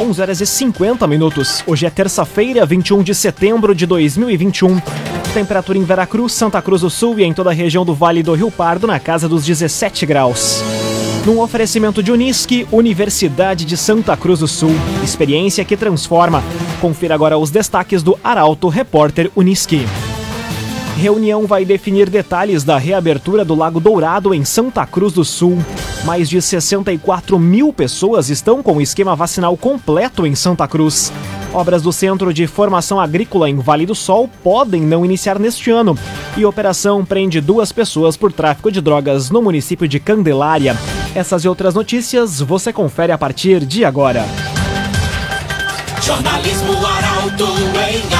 11 horas e 50 minutos. Hoje é terça-feira, 21 de setembro de 2021. Temperatura em Veracruz, Santa Cruz do Sul e em toda a região do Vale do Rio Pardo na casa dos 17 graus. Num oferecimento de Unisque, Universidade de Santa Cruz do Sul. Experiência que transforma. Confira agora os destaques do Arauto Repórter Unisque. Reunião vai definir detalhes da reabertura do Lago Dourado em Santa Cruz do Sul. Mais de 64 mil pessoas estão com o esquema vacinal completo em Santa Cruz. Obras do Centro de Formação Agrícola em Vale do Sol podem não iniciar neste ano. E operação prende duas pessoas por tráfico de drogas no município de Candelária. Essas e outras notícias você confere a partir de agora. Jornalismo Arauto em.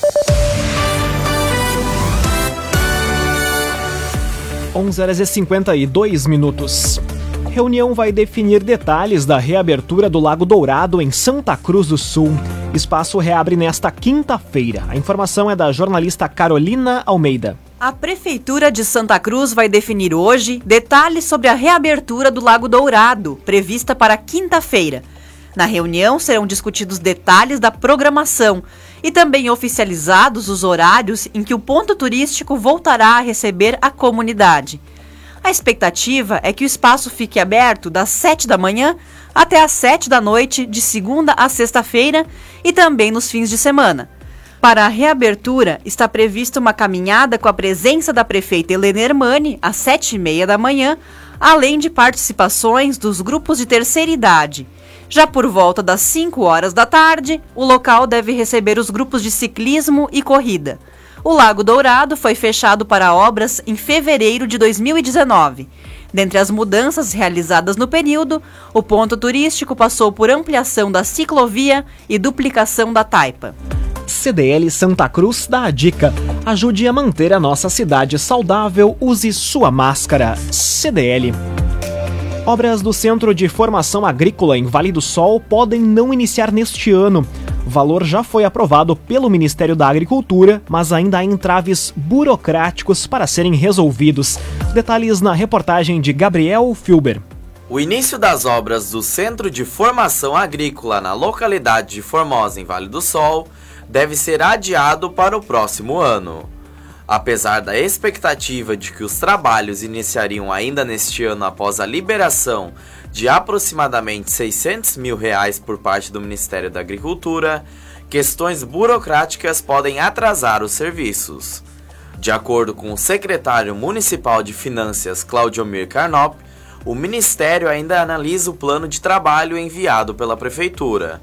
11 horas e 52 minutos. Reunião vai definir detalhes da reabertura do Lago Dourado em Santa Cruz do Sul. Espaço reabre nesta quinta-feira. A informação é da jornalista Carolina Almeida. A Prefeitura de Santa Cruz vai definir hoje detalhes sobre a reabertura do Lago Dourado, prevista para quinta-feira. Na reunião serão discutidos detalhes da programação e também oficializados os horários em que o ponto turístico voltará a receber a comunidade. A expectativa é que o espaço fique aberto das 7 da manhã até às 7 da noite, de segunda a sexta-feira e também nos fins de semana. Para a reabertura, está prevista uma caminhada com a presença da prefeita Helena Hermani às 7 e meia da manhã, além de participações dos grupos de terceira idade. Já por volta das 5 horas da tarde, o local deve receber os grupos de ciclismo e corrida. O Lago Dourado foi fechado para obras em fevereiro de 2019. Dentre as mudanças realizadas no período, o ponto turístico passou por ampliação da ciclovia e duplicação da taipa. CDL Santa Cruz dá a dica: ajude a manter a nossa cidade saudável, use sua máscara. CDL. Obras do Centro de Formação Agrícola em Vale do Sol podem não iniciar neste ano. O valor já foi aprovado pelo Ministério da Agricultura, mas ainda há entraves burocráticos para serem resolvidos. Detalhes na reportagem de Gabriel Filber. O início das obras do Centro de Formação Agrícola na localidade de Formosa, em Vale do Sol, deve ser adiado para o próximo ano. Apesar da expectativa de que os trabalhos iniciariam ainda neste ano após a liberação de aproximadamente 600 mil reais por parte do Ministério da Agricultura, questões burocráticas podem atrasar os serviços. De acordo com o secretário municipal de Finanças, Claudiomir Carnop, o Ministério ainda analisa o plano de trabalho enviado pela Prefeitura.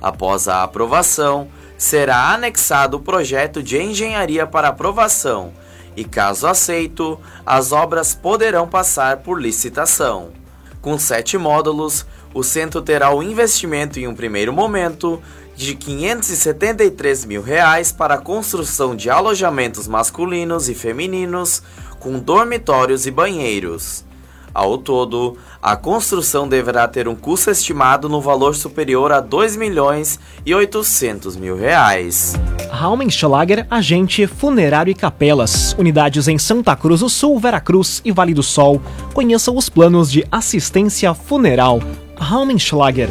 Após a aprovação, será anexado o projeto de engenharia para aprovação e, caso aceito, as obras poderão passar por licitação. Com sete módulos, o centro terá o investimento em um primeiro momento de 573 mil reais para a construção de alojamentos masculinos e femininos com dormitórios e banheiros. Ao todo, a construção deverá ter um custo estimado no valor superior a 2 milhões e 800 mil reais. Raumenschlager, agente funerário e capelas. Unidades em Santa Cruz do Sul, Veracruz e Vale do Sol. Conheça os planos de assistência funeral. Raumenschlager.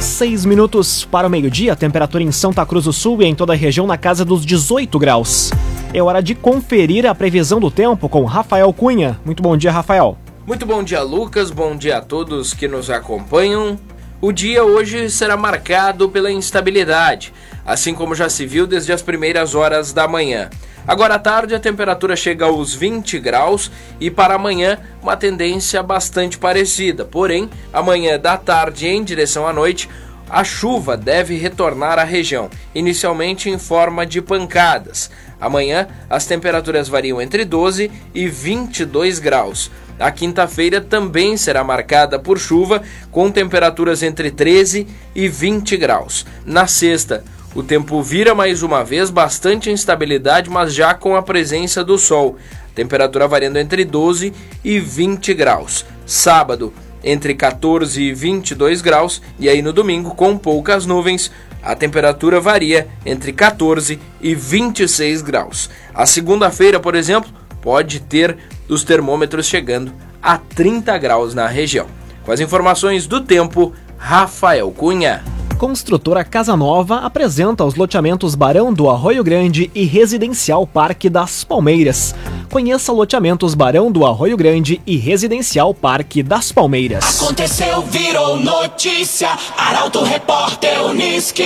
Seis minutos para o meio-dia, temperatura em Santa Cruz do Sul e em toda a região na casa dos 18 graus. É hora de conferir a previsão do tempo com Rafael Cunha. Muito bom dia, Rafael. Muito bom dia, Lucas. Bom dia a todos que nos acompanham. O dia hoje será marcado pela instabilidade, assim como já se viu desde as primeiras horas da manhã. Agora à tarde a temperatura chega aos 20 graus e para amanhã uma tendência bastante parecida. Porém, amanhã da tarde em direção à noite, a chuva deve retornar à região, inicialmente em forma de pancadas. Amanhã, as temperaturas variam entre 12 e 22 graus. A quinta-feira também será marcada por chuva, com temperaturas entre 13 e 20 graus. Na sexta, o tempo vira mais uma vez bastante instabilidade, mas já com a presença do sol. Temperatura variando entre 12 e 20 graus. Sábado, entre 14 e 22 graus, e aí no domingo, com poucas nuvens, a temperatura varia entre 14 e 26 graus. A segunda-feira, por exemplo, pode ter os termômetros chegando a 30 graus na região. Com as informações do tempo, Rafael Cunha. Construtora Casa Nova apresenta os loteamentos Barão do Arroio Grande e Residencial Parque das Palmeiras. Conheça loteamentos Barão do Arroio Grande e Residencial Parque das Palmeiras. Aconteceu, virou notícia. Arauto Repórter Uniski.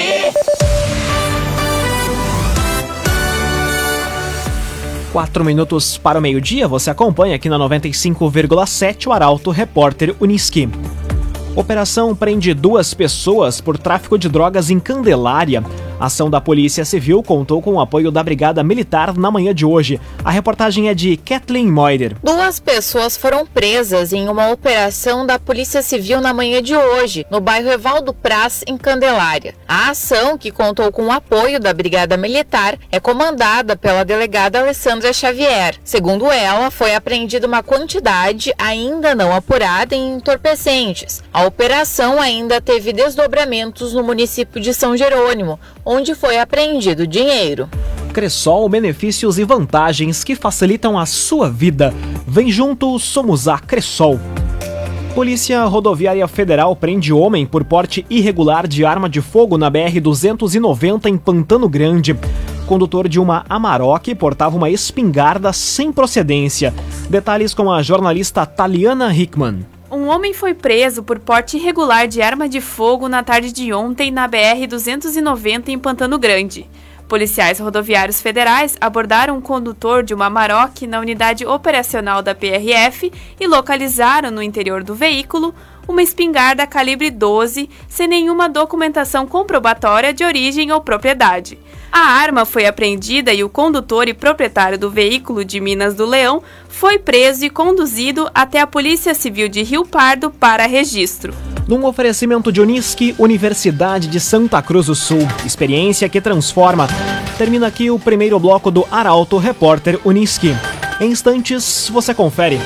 Quatro minutos para o meio-dia, você acompanha aqui na 95,7 o Arauto Repórter Uniski. Operação prende duas pessoas por tráfico de drogas em Candelária. A ação da Polícia Civil contou com o apoio da Brigada Militar na manhã de hoje. A reportagem é de Kathleen Moider. Duas pessoas foram presas em uma operação da Polícia Civil na manhã de hoje, no bairro Evaldo Praz, em Candelária. A ação, que contou com o apoio da Brigada Militar, é comandada pela delegada Alessandra Xavier. Segundo ela, foi apreendida uma quantidade ainda não apurada em entorpecentes. A operação ainda teve desdobramentos no município de São Jerônimo, onde foi apreendido dinheiro. Cressol, benefícios e vantagens que facilitam a sua vida. Vem junto, somos a Cressol. Polícia Rodoviária Federal prende homem por porte irregular de arma de fogo na BR-290 em Pantano Grande. Condutor de uma Amarok portava uma espingarda sem procedência. Detalhes com a jornalista Taliana Hickman. Um homem foi preso por porte irregular de arma de fogo na tarde de ontem na BR-290 em Pantano Grande. Policiais rodoviários federais abordaram um condutor de uma Maroc na unidade operacional da PRF e localizaram no interior do veículo uma espingarda calibre 12 sem nenhuma documentação comprobatória de origem ou propriedade. A arma foi apreendida e o condutor e proprietário do veículo de Minas do Leão foi preso e conduzido até a Polícia Civil de Rio Pardo para registro. Num oferecimento de Unisque, Universidade de Santa Cruz do Sul, experiência que transforma. Termina aqui o primeiro bloco do Arauto Repórter Unisque. Em instantes, você confere.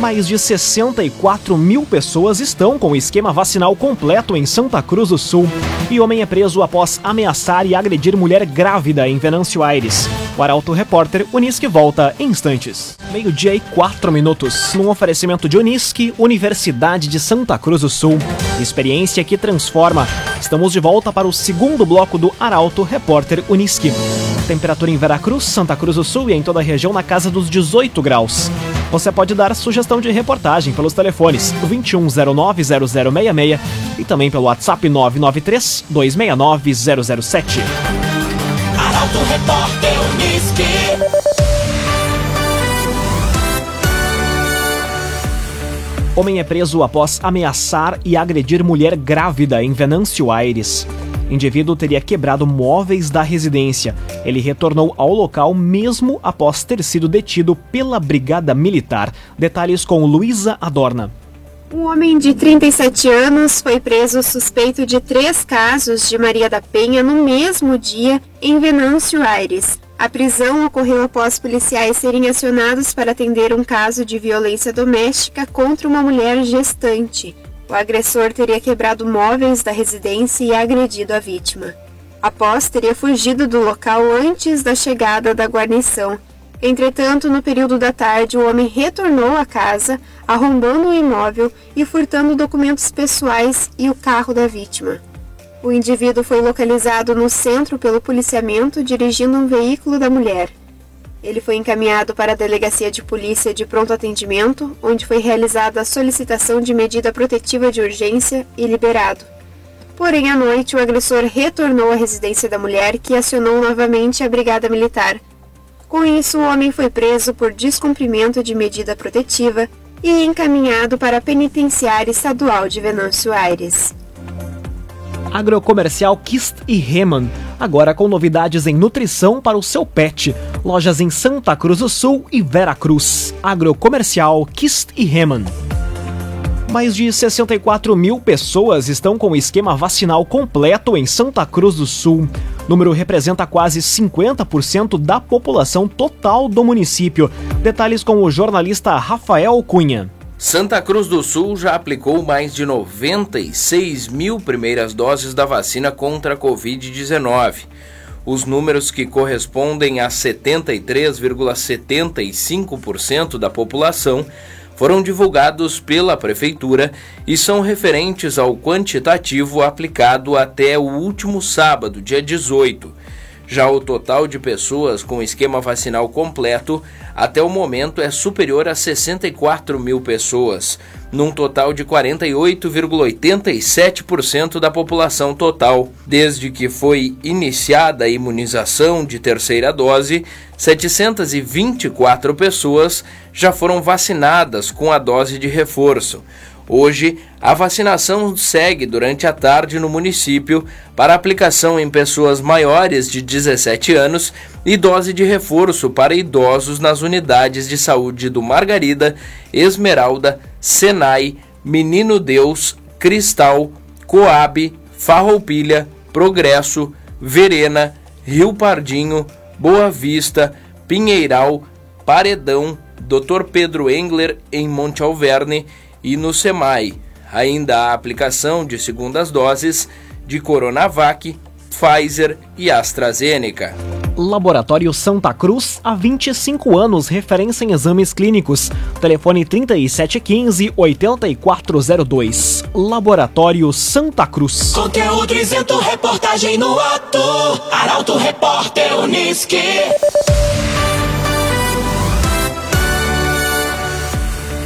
Mais de 64 mil pessoas estão com o esquema vacinal completo em Santa Cruz do Sul. E homem é preso após ameaçar e agredir mulher grávida em Venâncio Aires. O Arauto Repórter Unisque volta em instantes. Meio-dia e quatro minutos. Num oferecimento de Unisque, Universidade de Santa Cruz do Sul. Experiência que transforma. Estamos de volta para o segundo bloco do Arauto Repórter Unisque. Temperatura em Veracruz, Santa Cruz do Sul e em toda a região na casa dos 18 graus. Você pode dar sugestão de reportagem pelos telefones 21090066 e também pelo WhatsApp 993 269 007. Arauto Repórter Uniski. Homem é preso após ameaçar e agredir mulher grávida em Venâncio Aires. Indivíduo teria quebrado móveis da residência. Ele retornou ao local mesmo após ter sido detido pela Brigada Militar. Detalhes com Luísa Adorna. Um homem de 37 anos foi preso suspeito de três casos de Maria da Penha no mesmo dia em Venâncio Aires. A prisão ocorreu após policiais serem acionados para atender um caso de violência doméstica contra uma mulher gestante. O agressor teria quebrado móveis da residência e agredido a vítima. Após, teria fugido do local antes da chegada da guarnição. Entretanto, no período da tarde, o homem retornou à casa, arrombando o imóvel e furtando documentos pessoais e o carro da vítima. O indivíduo foi localizado no centro pelo policiamento dirigindo um veículo da mulher. Ele foi encaminhado para a Delegacia de Polícia de Pronto Atendimento, onde foi realizada a solicitação de medida protetiva de urgência e liberado. Porém, à noite, o agressor retornou à residência da mulher, que acionou novamente a Brigada Militar. Com isso, o homem foi preso por descumprimento de medida protetiva e encaminhado para a Penitenciária Estadual de Venâncio Aires. Agrocomercial Kist e Reman, agora com novidades em nutrição para o seu pet. Lojas em Santa Cruz do Sul e Veracruz. Agrocomercial Kist e Reman. Mais de 64 mil pessoas estão com o esquema vacinal completo em Santa Cruz do Sul. O número representa quase 50% da população total do município. Detalhes com o jornalista Rafael Cunha. Santa Cruz do Sul já aplicou mais de 96 mil primeiras doses da vacina contra a Covid-19. Os números que correspondem a 73,75% da população foram divulgados pela Prefeitura e são referentes ao quantitativo aplicado até o último sábado, dia 18. Já o total de pessoas com esquema vacinal completo até o momento é superior a 64 mil pessoas, num total de 48,87% da população total. Desde que foi iniciada a imunização de terceira dose, 724 pessoas já foram vacinadas com a dose de reforço. Hoje, a vacinação segue durante a tarde no município para aplicação em pessoas maiores de 17 anos e dose de reforço para idosos nas unidades de saúde do Margarida, Esmeralda, Senai, Menino Deus, Cristal, Coab, Farroupilha, Progresso, Verena, Rio Pardinho, Boa Vista, Pinheiral, Paredão, Dr. Pedro Engler em Monte Alverne e no SEMAI. Ainda a aplicação de segundas doses de Coronavac, Pfizer e AstraZeneca. Laboratório Santa Cruz, há 25 anos, referência em exames clínicos. Telefone 3715-8402. Laboratório Santa Cruz. Conteúdo isento, reportagem no ato. Arauto Repórter Uniski.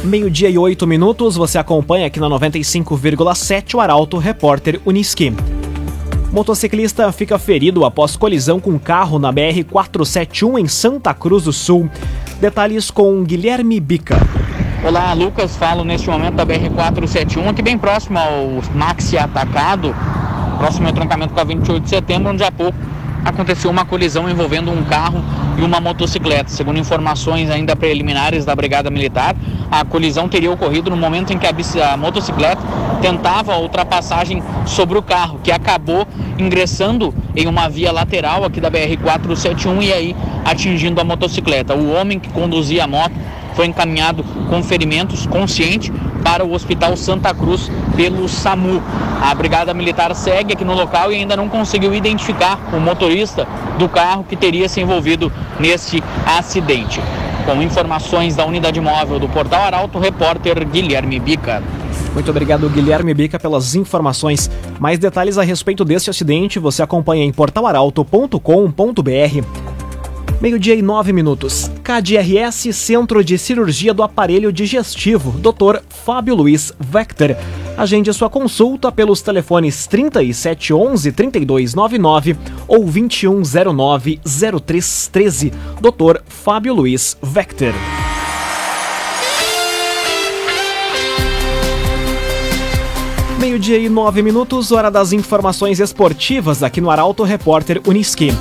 Meio-dia e oito minutos, você acompanha aqui na 95,7 o Arauto Repórter Uniski. Motociclista fica ferido após colisão com carro na BR-471 em Santa Cruz do Sul. Detalhes com Guilherme Bica. Olá, Lucas. Falo neste momento da BR-471, aqui bem próximo ao Maxi Atacado, próximo ao trancamento com a 28 de setembro, onde há pouco aconteceu uma colisão envolvendo um carro e uma motocicleta. Segundo informações ainda preliminares da Brigada Militar, a colisão teria ocorrido no momento em que a, motocicleta tentava a ultrapassagem sobre o carro, que acabou ingressando em uma via lateral aqui da BR-471 e aí atingindo a motocicleta. O homem que conduzia a moto foi encaminhado com ferimentos consciente para o Hospital Santa Cruz pelo SAMU. A Brigada Militar segue aqui no local e ainda não conseguiu identificar o motorista do carro que teria se envolvido neste acidente. Com informações da unidade móvel do Portal Arauto, repórter Guilherme Bica. Muito obrigado, Guilherme Bica, pelas informações. Mais detalhes a respeito desse acidente você acompanha em portalaralto.com.br. Meio-dia e nove minutos. KDRS Centro de Cirurgia do Aparelho Digestivo, Dr. Fábio Luiz Vector. Agende sua consulta pelos telefones 3711 3299 ou 2109 0313. Dr. Fábio Luiz Vector. Meio-dia e nove minutos, hora das informações esportivas aqui no Arauto Repórter Uniski.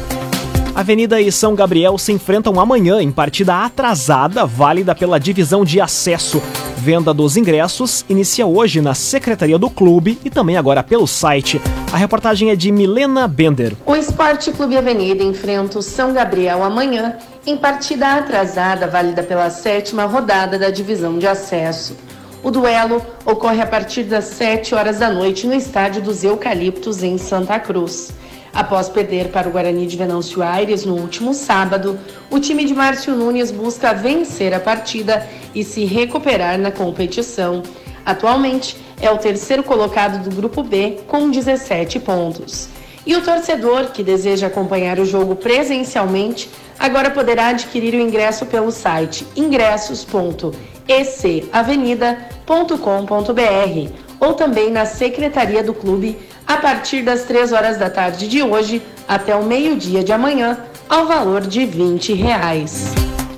Avenida e São Gabriel se enfrentam amanhã em partida atrasada, válida pela divisão de acesso. Venda dos ingressos inicia hoje na secretaria do clube e também agora pelo site. A reportagem é de Milena Bender. O Esporte Clube Avenida enfrenta o São Gabriel amanhã em partida atrasada, válida pela sétima rodada da divisão de acesso. O duelo ocorre a partir das 7 horas da noite no estádio dos Eucaliptos, em Santa Cruz. Após perder para o Guarani de Venâncio Aires no último sábado, o time de Márcio Nunes busca vencer a partida e se recuperar na competição. Atualmente, é o terceiro colocado do Grupo B com 17 pontos. E o torcedor que deseja acompanhar o jogo presencialmente agora poderá adquirir o ingresso pelo site ingressos.ecavenida.com.br ou também na secretaria do clube a partir das 3 horas da tarde de hoje até o meio-dia de amanhã, ao valor de 20 reais.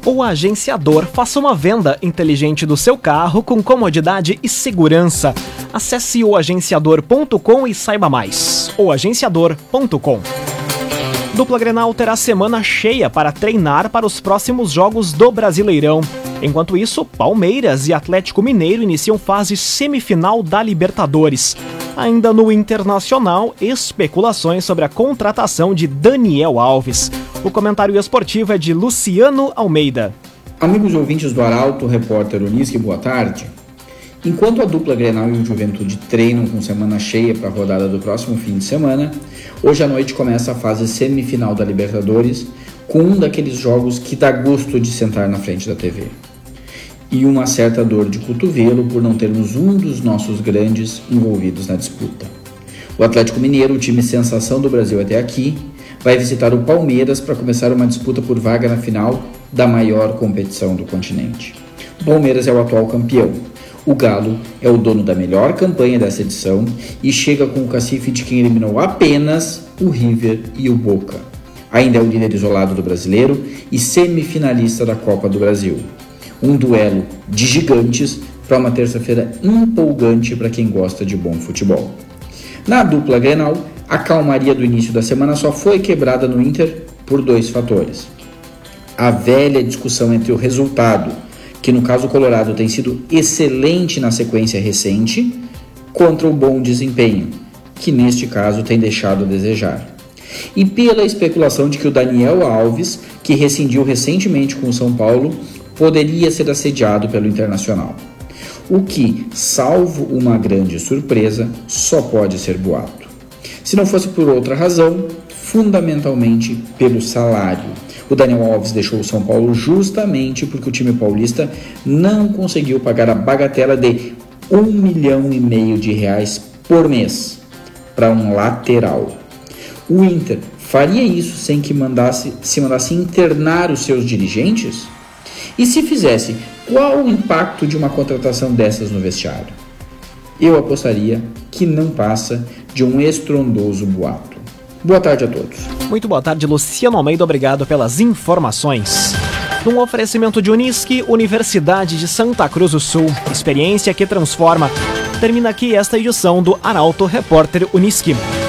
O agenciador faça uma venda inteligente do seu carro com comodidade e segurança. Acesse o agenciador.com e saiba mais. O agenciador.com. Dupla Grenal terá semana cheia para treinar para os próximos jogos do Brasileirão. Enquanto isso, Palmeiras e Atlético Mineiro iniciam fase semifinal da Libertadores. Ainda no Internacional, especulações sobre a contratação de Daniel Alves. O comentário esportivo é de Luciano Almeida. Amigos ouvintes do Arauto, repórter Unisque, boa tarde. Enquanto a dupla Grenal e o Juventude treinam com semana cheia para a rodada do próximo fim de semana, hoje à noite começa a fase semifinal da Libertadores, com um daqueles jogos que dá gosto de sentar na frente da TV. E uma certa dor de cotovelo por não termos um dos nossos grandes envolvidos na disputa. O Atlético Mineiro, o time sensação do Brasil até aqui, vai visitar o Palmeiras para começar uma disputa por vaga na final da maior competição do continente. O Palmeiras é o atual campeão o Galo é o dono da melhor campanha dessa edição e chega com o cacife de quem eliminou apenas o River e o Boca. Ainda é o líder isolado do brasileiro e semifinalista da Copa do Brasil. Um duelo de gigantes para uma terça-feira empolgante para quem gosta de bom futebol. Na dupla Grenal, a calmaria do início da semana só foi quebrada no Inter por dois fatores. A velha discussão entre o resultado que no caso Colorado tem sido excelente na sequência recente, contra o bom desempenho, que neste caso tem deixado a desejar. E pela especulação de que o Daniel Alves, que rescindiu recentemente com o São Paulo, poderia ser assediado pelo Internacional. O que, salvo uma grande surpresa, só pode ser boato. Se não fosse por outra razão, fundamentalmente pelo salário o Daniel Alves deixou o São Paulo justamente porque o time paulista não conseguiu pagar a bagatela de um milhão e meio de reais por mês para um lateral. O Inter faria isso sem que mandasse, se mandasse internar os seus dirigentes? E se fizesse, qual o impacto de uma contratação dessas no vestiário? Eu apostaria que não passa de um estrondoso boato. Boa tarde a todos. Muito boa tarde, Luciano Almeida. Obrigado pelas informações. Num oferecimento de Unisque, Universidade de Santa Cruz do Sul. Experiência que transforma. Termina aqui esta edição do Arauto Repórter Unisque.